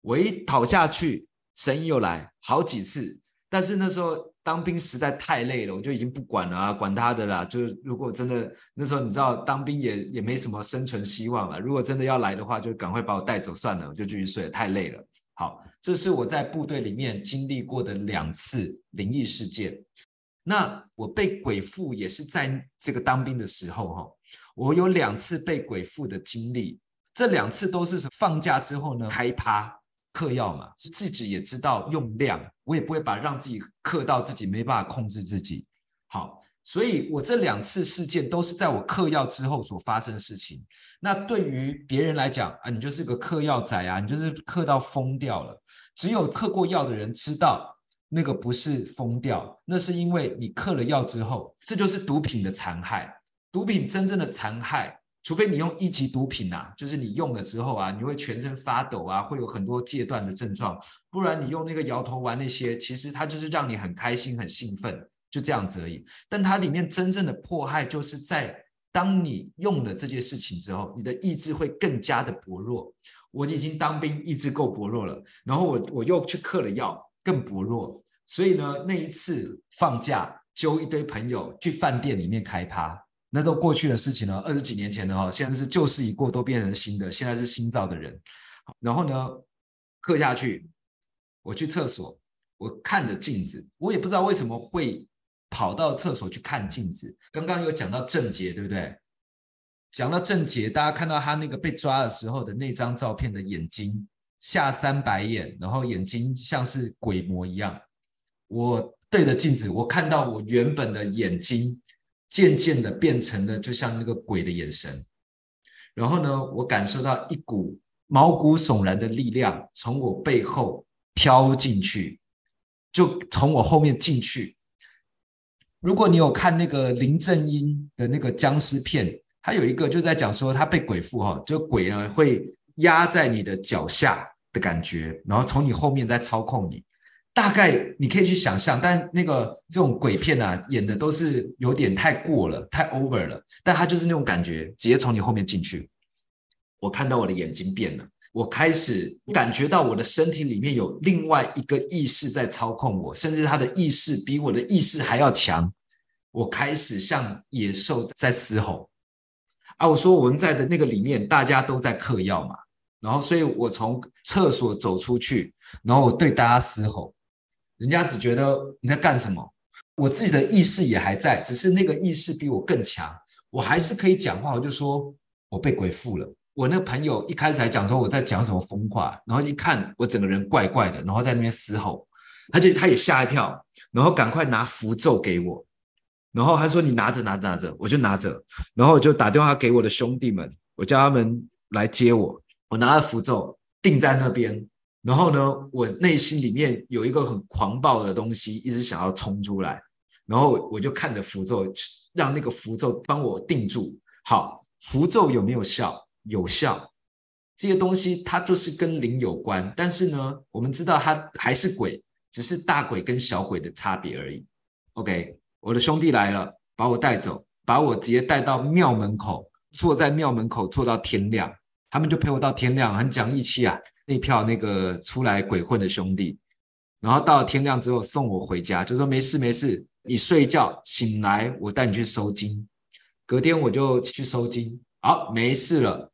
[SPEAKER 1] 我一倒下去，声音又来好几次。但是那时候当兵实在太累了，我就已经不管了啊，管他的啦。就是如果真的那时候你知道当兵也也没什么生存希望了，如果真的要来的话，就赶快把我带走算了，我就继续睡，太累了。好，这是我在部队里面经历过的两次灵异事件。那我被鬼附也是在这个当兵的时候哈，我有两次被鬼附的经历，这两次都是放假之后呢，开趴嗑药嘛，是自己也知道用量，我也不会把让自己嗑到自己没办法控制自己。好。所以，我这两次事件都是在我嗑药之后所发生的事情。那对于别人来讲啊，你就是个嗑药仔啊，你就是嗑到疯掉了。只有嗑过药的人知道，那个不是疯掉，那是因为你嗑了药之后，这就是毒品的残害。毒品真正的残害，除非你用一级毒品啊，就是你用了之后啊，你会全身发抖啊，会有很多戒断的症状。不然你用那个摇头丸那些，其实它就是让你很开心、很兴奋。就这样子而已，但它里面真正的迫害，就是在当你用了这件事情之后，你的意志会更加的薄弱。我已经当兵，意志够薄弱了，然后我我又去嗑了药，更薄弱。所以呢，那一次放假，揪一堆朋友去饭店里面开趴，那都过去的事情了，二十几年前的哈，现在是旧事已过，都变成新的，现在是新造的人。然后呢，嗑下去，我去厕所，我看着镜子，我也不知道为什么会。跑到厕所去看镜子。刚刚有讲到郑捷，对不对？讲到郑捷，大家看到他那个被抓的时候的那张照片的眼睛下三白眼，然后眼睛像是鬼模一样。我对着镜子，我看到我原本的眼睛渐渐的变成了就像那个鬼的眼神。然后呢，我感受到一股毛骨悚然的力量从我背后飘进去，就从我后面进去。如果你有看那个林正英的那个僵尸片，他有一个就在讲说他被鬼附哈，就鬼呢会压在你的脚下的感觉，然后从你后面在操控你。大概你可以去想象，但那个这种鬼片啊，演的都是有点太过了，太 over 了。但他就是那种感觉，直接从你后面进去。我看到我的眼睛变了，我开始感觉到我的身体里面有另外一个意识在操控我，甚至他的意识比我的意识还要强。我开始像野兽在嘶吼啊！我说我们在的那个里面，大家都在嗑药嘛，然后所以我从厕所走出去，然后我对大家嘶吼，人家只觉得你在干什么？我自己的意识也还在，只是那个意识比我更强，我还是可以讲话。我就说我被鬼附了。我那个朋友一开始还讲说我在讲什么疯话，然后一看我整个人怪怪的，然后在那边嘶吼，他就他也吓一跳，然后赶快拿符咒给我。然后他说：“你拿着，拿着，拿着。”我就拿着，然后我就打电话给我的兄弟们，我叫他们来接我。我拿着符咒定在那边，然后呢，我内心里面有一个很狂暴的东西，一直想要冲出来。然后我就看着符咒，让那个符咒帮我定住。好，符咒有没有效？有效。这些东西它就是跟灵有关，但是呢，我们知道它还是鬼，只是大鬼跟小鬼的差别而已。OK，我的兄弟来了，把我带走，把我直接带到庙门口，坐在庙门口坐到天亮，他们就陪我到天亮，很讲义气啊。那票那个出来鬼混的兄弟，然后到了天亮之后送我回家，就说没事没事，你睡觉，醒来我带你去收金。隔天我就去收金，好，没事了。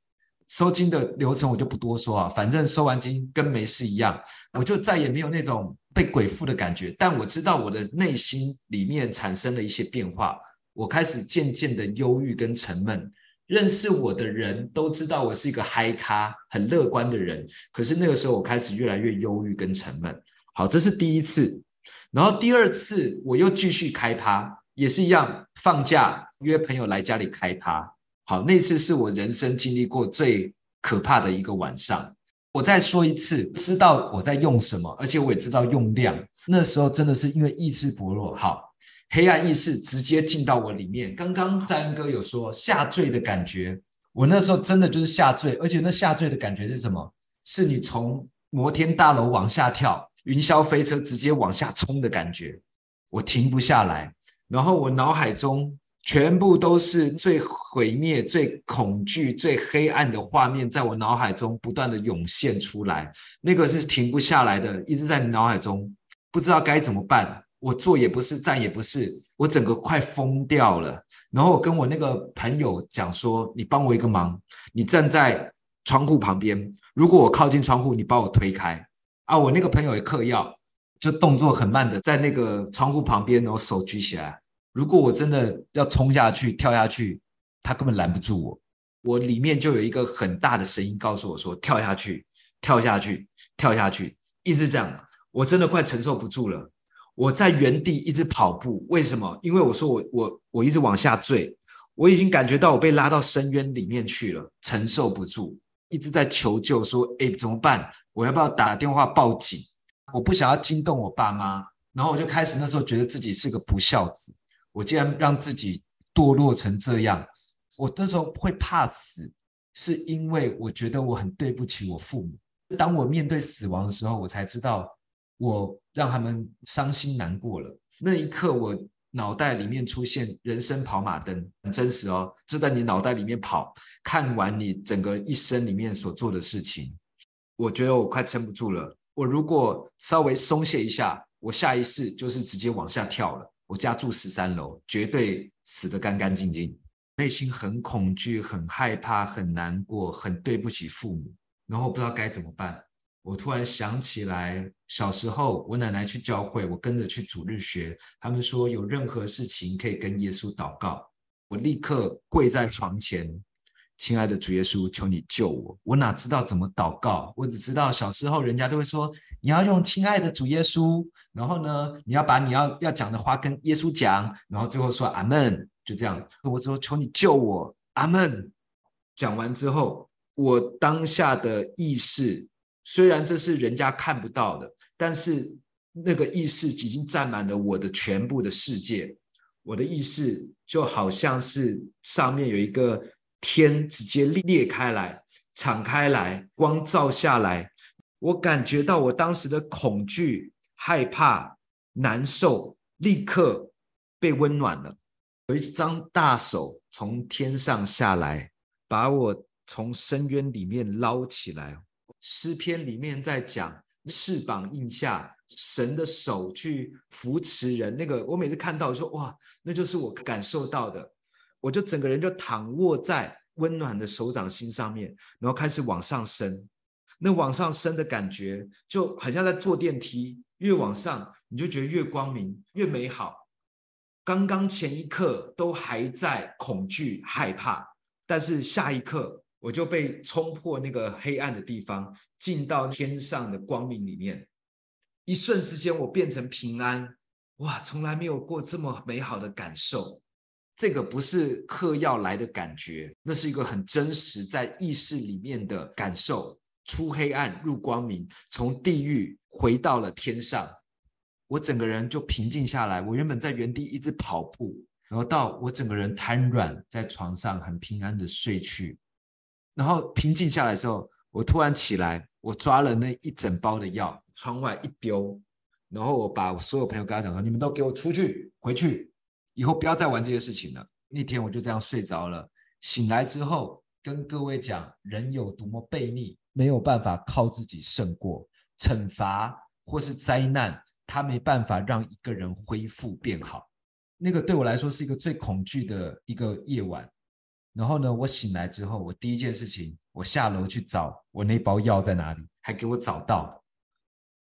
[SPEAKER 1] 收金的流程我就不多说啊，反正收完金跟没事一样，我就再也没有那种被鬼附的感觉。但我知道我的内心里面产生了一些变化，我开始渐渐的忧郁跟沉闷。认识我的人都知道我是一个嗨咖、很乐观的人，可是那个时候我开始越来越忧郁跟沉闷。好，这是第一次，然后第二次我又继续开趴，也是一样，放假约朋友来家里开趴。好，那次是我人生经历过最可怕的一个晚上。我再说一次，知道我在用什么，而且我也知道用量。那时候真的是因为意志薄弱，好，黑暗意识直接进到我里面。刚刚在恩哥有说下坠的感觉，我那时候真的就是下坠，而且那下坠的感觉是什么？是你从摩天大楼往下跳，云霄飞车直接往下冲的感觉，我停不下来。然后我脑海中。全部都是最毁灭、最恐惧、最黑暗的画面，在我脑海中不断的涌现出来，那个是停不下来的，一直在你脑海中，不知道该怎么办。我坐也不是，站也不是，我整个快疯掉了。然后我跟我那个朋友讲说：“你帮我一个忙，你站在窗户旁边，如果我靠近窗户，你把我推开。”啊，我那个朋友也嗑药，就动作很慢的在那个窗户旁边，然后手举起来。如果我真的要冲下去、跳下去，他根本拦不住我。我里面就有一个很大的声音告诉我说：“跳下去，跳下去，跳下去。”一直这样，我真的快承受不住了。我在原地一直跑步，为什么？因为我说我我我一直往下坠，我已经感觉到我被拉到深渊里面去了，承受不住，一直在求救，说：“哎，怎么办？我要不要打电话报警？我不想要惊动我爸妈。”然后我就开始那时候觉得自己是个不孝子。我竟然让自己堕落成这样，我那时候会怕死，是因为我觉得我很对不起我父母。当我面对死亡的时候，我才知道我让他们伤心难过了。那一刻，我脑袋里面出现人生跑马灯，很真实哦，就在你脑袋里面跑，看完你整个一生里面所做的事情，我觉得我快撑不住了。我如果稍微松懈一下，我下一世就是直接往下跳了。我家住十三楼，绝对死得干干净净。内心很恐惧，很害怕，很难过，很对不起父母。然后不知道该怎么办。我突然想起来，小时候我奶奶去教会，我跟着去主日学。他们说有任何事情可以跟耶稣祷告。我立刻跪在床前。亲爱的主耶稣，求你救我！我哪知道怎么祷告？我只知道小时候人家都会说，你要用亲爱的主耶稣，然后呢，你要把你要要讲的话跟耶稣讲，然后最后说阿门，就这样。我只说求你救我，阿门。讲完之后，我当下的意识，虽然这是人家看不到的，但是那个意识已经占满了我的全部的世界。我的意识就好像是上面有一个。天直接裂开来，敞开来，光照下来，我感觉到我当时的恐惧、害怕、难受，立刻被温暖了。有一张大手从天上下来，把我从深渊里面捞起来。诗篇里面在讲翅膀荫下，神的手去扶持人。那个我每次看到说哇，那就是我感受到的。我就整个人就躺卧在温暖的手掌心上面，然后开始往上升。那往上升的感觉就好像在坐电梯，越往上你就觉得越光明、越美好。刚刚前一刻都还在恐惧、害怕，但是下一刻我就被冲破那个黑暗的地方，进到天上的光明里面。一瞬之间，我变成平安。哇，从来没有过这么美好的感受。这个不是嗑药来的感觉，那是一个很真实在意识里面的感受。出黑暗入光明，从地狱回到了天上，我整个人就平静下来。我原本在原地一直跑步，然后到我整个人瘫软在床上，很平安的睡去。然后平静下来之后，我突然起来，我抓了那一整包的药，窗外一丢，然后我把所有朋友跟他讲说：“你们都给我出去，回去，以后不要再玩这些事情了。”那天我就这样睡着了。醒来之后，跟各位讲，人有多么悖逆，没有办法靠自己胜过惩罚或是灾难，他没办法让一个人恢复变好。那个对我来说是一个最恐惧的一个夜晚。然后呢，我醒来之后，我第一件事情，我下楼去找我那包药在哪里，还给我找到。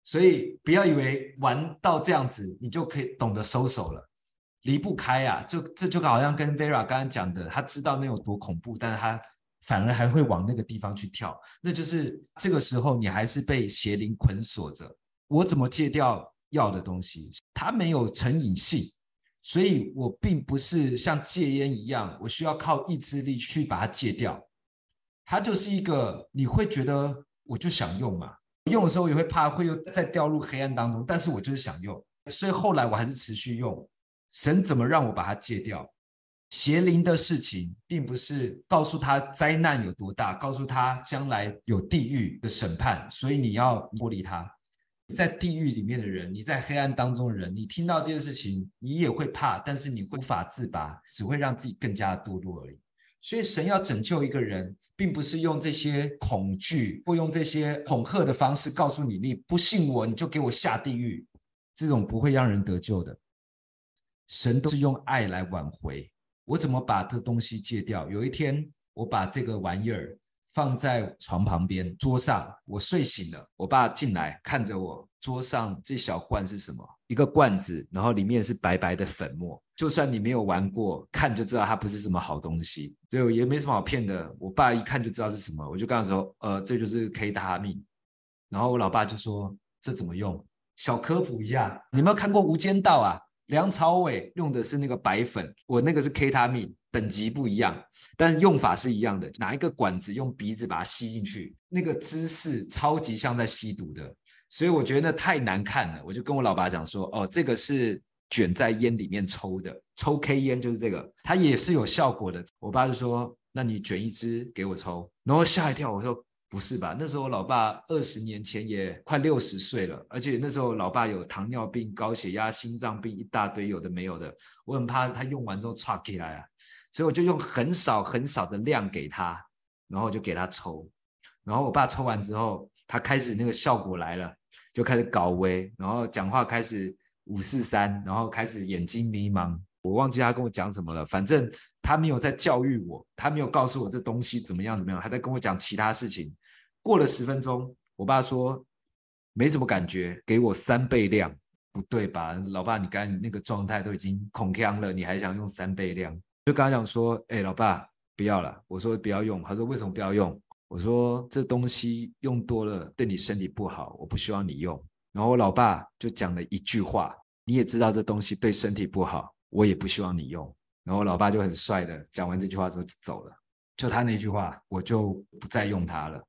[SPEAKER 1] 所以不要以为玩到这样子，你就可以懂得收手了。离不开啊，就这就好像跟 Vera 刚刚讲的，他知道那有多恐怖，但是他反而还会往那个地方去跳，那就是这个时候你还是被邪灵捆锁着。我怎么戒掉药的东西？它没有成瘾性，所以我并不是像戒烟一样，我需要靠意志力去把它戒掉。它就是一个你会觉得我就想用嘛，用的时候也会怕会又再掉入黑暗当中，但是我就是想用，所以后来我还是持续用。神怎么让我把它戒掉？邪灵的事情，并不是告诉他灾难有多大，告诉他将来有地狱的审判，所以你要脱离他。在地狱里面的人，你在黑暗当中的人，你听到这件事情，你也会怕，但是你无法自拔，只会让自己更加堕落而已。所以神要拯救一个人，并不是用这些恐惧或用这些恐吓的方式告诉你，你不信我，你就给我下地狱，这种不会让人得救的。神都是用爱来挽回。我怎么把这东西戒掉？有一天，我把这个玩意儿放在床旁边桌上，我睡醒了，我爸进来看着我桌上这小罐是什么？一个罐子，然后里面是白白的粉末。就算你没有玩过，看就知道它不是什么好东西。对，也没什么好骗的。我爸一看就知道是什么，我就跟他说：“呃，这就是 K 他命。”然后我老爸就说：“这怎么用？小科普一下，你有没有看过《无间道》啊？”梁朝伟用的是那个白粉，我那个是 K 他命，等级不一样，但用法是一样的。拿一个管子用鼻子把它吸进去，那个姿势超级像在吸毒的，所以我觉得那太难看了。我就跟我老爸讲说：“哦，这个是卷在烟里面抽的，抽 K 烟就是这个，它也是有效果的。”我爸就说：“那你卷一支给我抽。”然后吓一跳，我说。不是吧？那时候我老爸二十年前也快六十岁了，而且那时候老爸有糖尿病、高血压、心脏病一大堆，有的没有的。我很怕他用完之后岔起来啊，所以我就用很少很少的量给他，然后就给他抽。然后我爸抽完之后，他开始那个效果来了，就开始搞威，然后讲话开始五四三，然后开始眼睛迷茫。我忘记他跟我讲什么了，反正他没有在教育我，他没有告诉我这东西怎么样怎么样，他在跟我讲其他事情。过了十分钟，我爸说没什么感觉，给我三倍量，不对吧？老爸，你刚才那个状态都已经恐锵了，你还想用三倍量？就跟他讲说，哎，老爸，不要了。我说不要用，他说为什么不要用？我说这东西用多了对你身体不好，我不希望你用。然后我老爸就讲了一句话，你也知道这东西对身体不好，我也不希望你用。然后我老爸就很帅的讲完这句话之后就走了，就他那句话，我就不再用它了。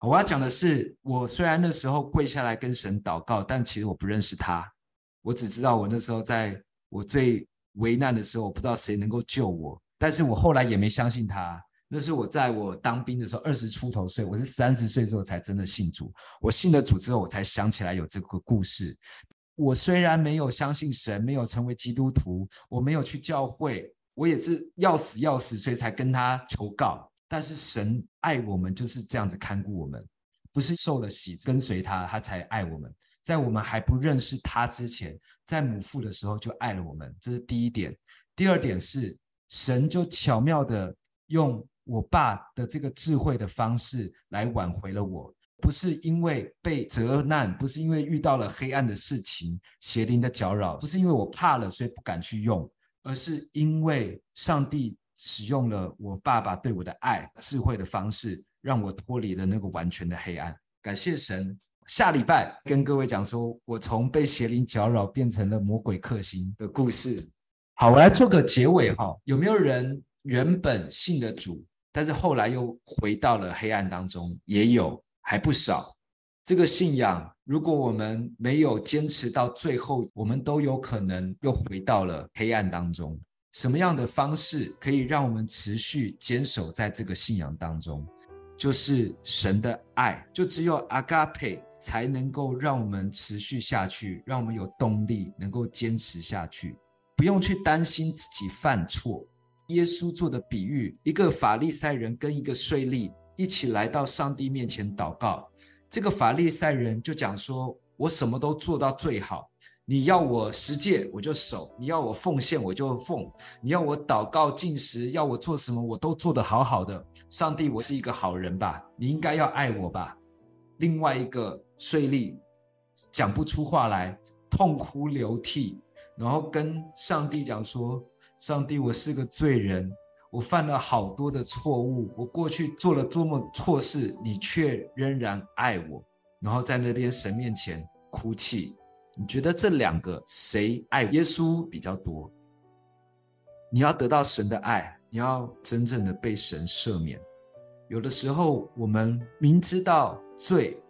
[SPEAKER 1] 我要讲的是，我虽然那时候跪下来跟神祷告，但其实我不认识他。我只知道我那时候在我最危难的时候，我不知道谁能够救我。但是我后来也没相信他。那是我在我当兵的时候，二十出头岁，我是三十岁之后才真的信主。我信了主之后，我才想起来有这个故事。我虽然没有相信神，没有成为基督徒，我没有去教会，我也是要死要死，所以才跟他求告。但是神爱我们就是这样子看顾我们，不是受了洗跟随他，他才爱我们。在我们还不认识他之前，在母腹的时候就爱了我们，这是第一点。第二点是神就巧妙的用我爸的这个智慧的方式来挽回了我，不是因为被责难，不是因为遇到了黑暗的事情、邪灵的搅扰，不是因为我怕了所以不敢去用，而是因为上帝。使用了我爸爸对我的爱、智慧的方式，让我脱离了那个完全的黑暗。感谢神！下礼拜跟各位讲说，我从被邪灵搅扰变成了魔鬼克星的故事。好，我来做个结尾哈。有没有人原本信的主，但是后来又回到了黑暗当中？也有，还不少。这个信仰，如果我们没有坚持到最后，我们都有可能又回到了黑暗当中。什么样的方式可以让我们持续坚守在这个信仰当中？就是神的爱，就只有阿嘎佩才能够让我们持续下去，让我们有动力能够坚持下去，不用去担心自己犯错。耶稣做的比喻，一个法利赛人跟一个税吏一起来到上帝面前祷告，这个法利赛人就讲说：“我什么都做到最好。”你要我十诫我就守，你要我奉献我就奉，你要我祷告禁食，要我做什么我都做得好好的。上帝，我是一个好人吧？你应该要爱我吧？另外一个税吏讲不出话来，痛哭流涕，然后跟上帝讲说：上帝，我是个罪人，我犯了好多的错误，我过去做了多么错事，你却仍然爱我。然后在那边神面前哭泣。你觉得这两个谁爱耶稣比较多？你要得到神的爱，你要真正的被神赦免。有的时候我们明知道罪，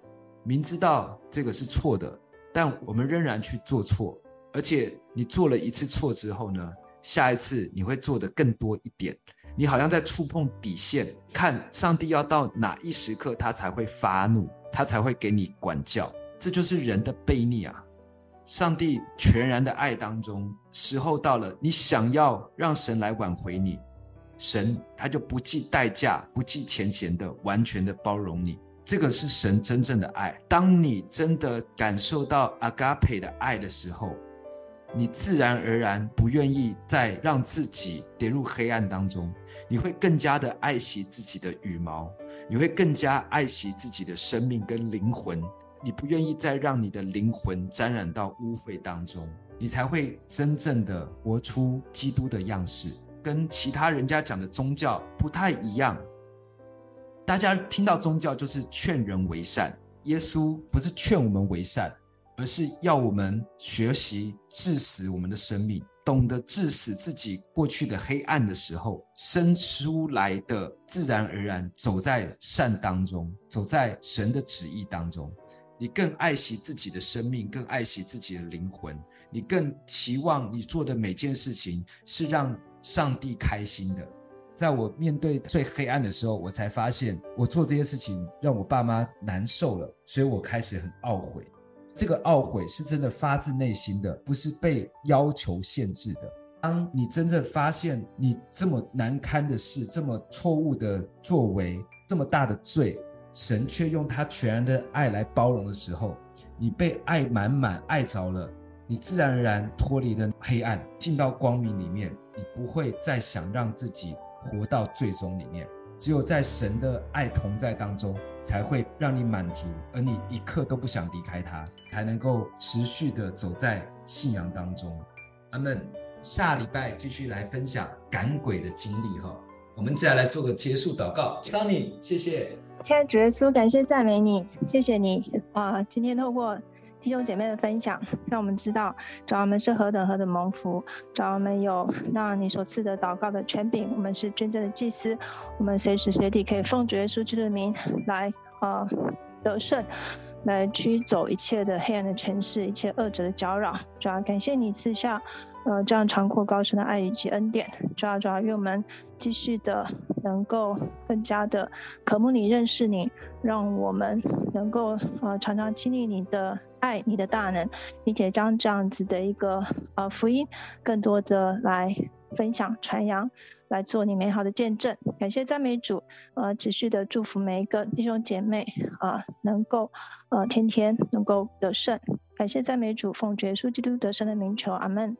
[SPEAKER 1] 明知道这个是错的，但我们仍然去做错。而且你做了一次错之后呢，下一次你会做得更多一点。你好像在触碰底线，看上帝要到哪一时刻他才会发怒，他才会给你管教。这就是人的悖逆啊！上帝全然的爱当中，时候到了，你想要让神来挽回你，神他就不计代价、不计前嫌的完全的包容你。这个是神真正的爱。当你真的感受到阿嘎培的爱的时候，你自然而然不愿意再让自己跌入黑暗当中，你会更加的爱惜自己的羽毛，你会更加爱惜自己的生命跟灵魂。你不愿意再让你的灵魂沾染到污秽当中，你才会真正的活出基督的样式，跟其他人家讲的宗教不太一样。大家听到宗教就是劝人为善，耶稣不是劝我们为善，而是要我们学习致死我们的生命，懂得致死自己过去的黑暗的时候，生出来的自然而然走在善当中，走在神的旨意当中。你更爱惜自己的生命，更爱惜自己的灵魂。你更期望你做的每件事情是让上帝开心的。在我面对最黑暗的时候，我才发现我做这些事情让我爸妈难受了，所以我开始很懊悔。这个懊悔是真的发自内心的，不是被要求限制的。当你真正发现你这么难堪的事，这么错误的作为，这么大的罪。神却用他全然的爱来包容的时候，你被爱满满爱着了，你自然而然脱离了黑暗，进到光明里面。你不会再想让自己活到最终里面，只有在神的爱同在当中，才会让你满足，而你一刻都不想离开他，才能够持续的走在信仰当中。阿门。下礼拜继续来分享赶鬼的经历哈，我们再来做个结束祷告。，Sunny，，谢
[SPEAKER 5] 谢。亲爱主耶稣，感谢赞美你，谢谢你啊！今天透过弟兄姐妹的分享，让我们知道，主啊，我们是何等何等蒙福，主啊，我们有那你所赐的祷告的权柄，我们是真正的祭司，我们随时随地可以奉主耶稣基督的名来啊得胜。来驱走一切的黑暗的权势，一切恶者的搅扰。主要感谢你赐下，呃，这样长阔高深的爱以及恩典。主要主要愿我们继续的能够更加的渴慕你、认识你，让我们能够呃常常经历你的爱、你的大能，并且将这样子的一个呃福音更多的来分享传扬。来做你美好的见证，感谢赞美主，呃，持续的祝福每一个弟兄姐妹啊、呃，能够呃天天能够得胜，感谢赞美主，奉耶稣基督得胜的名求，阿门。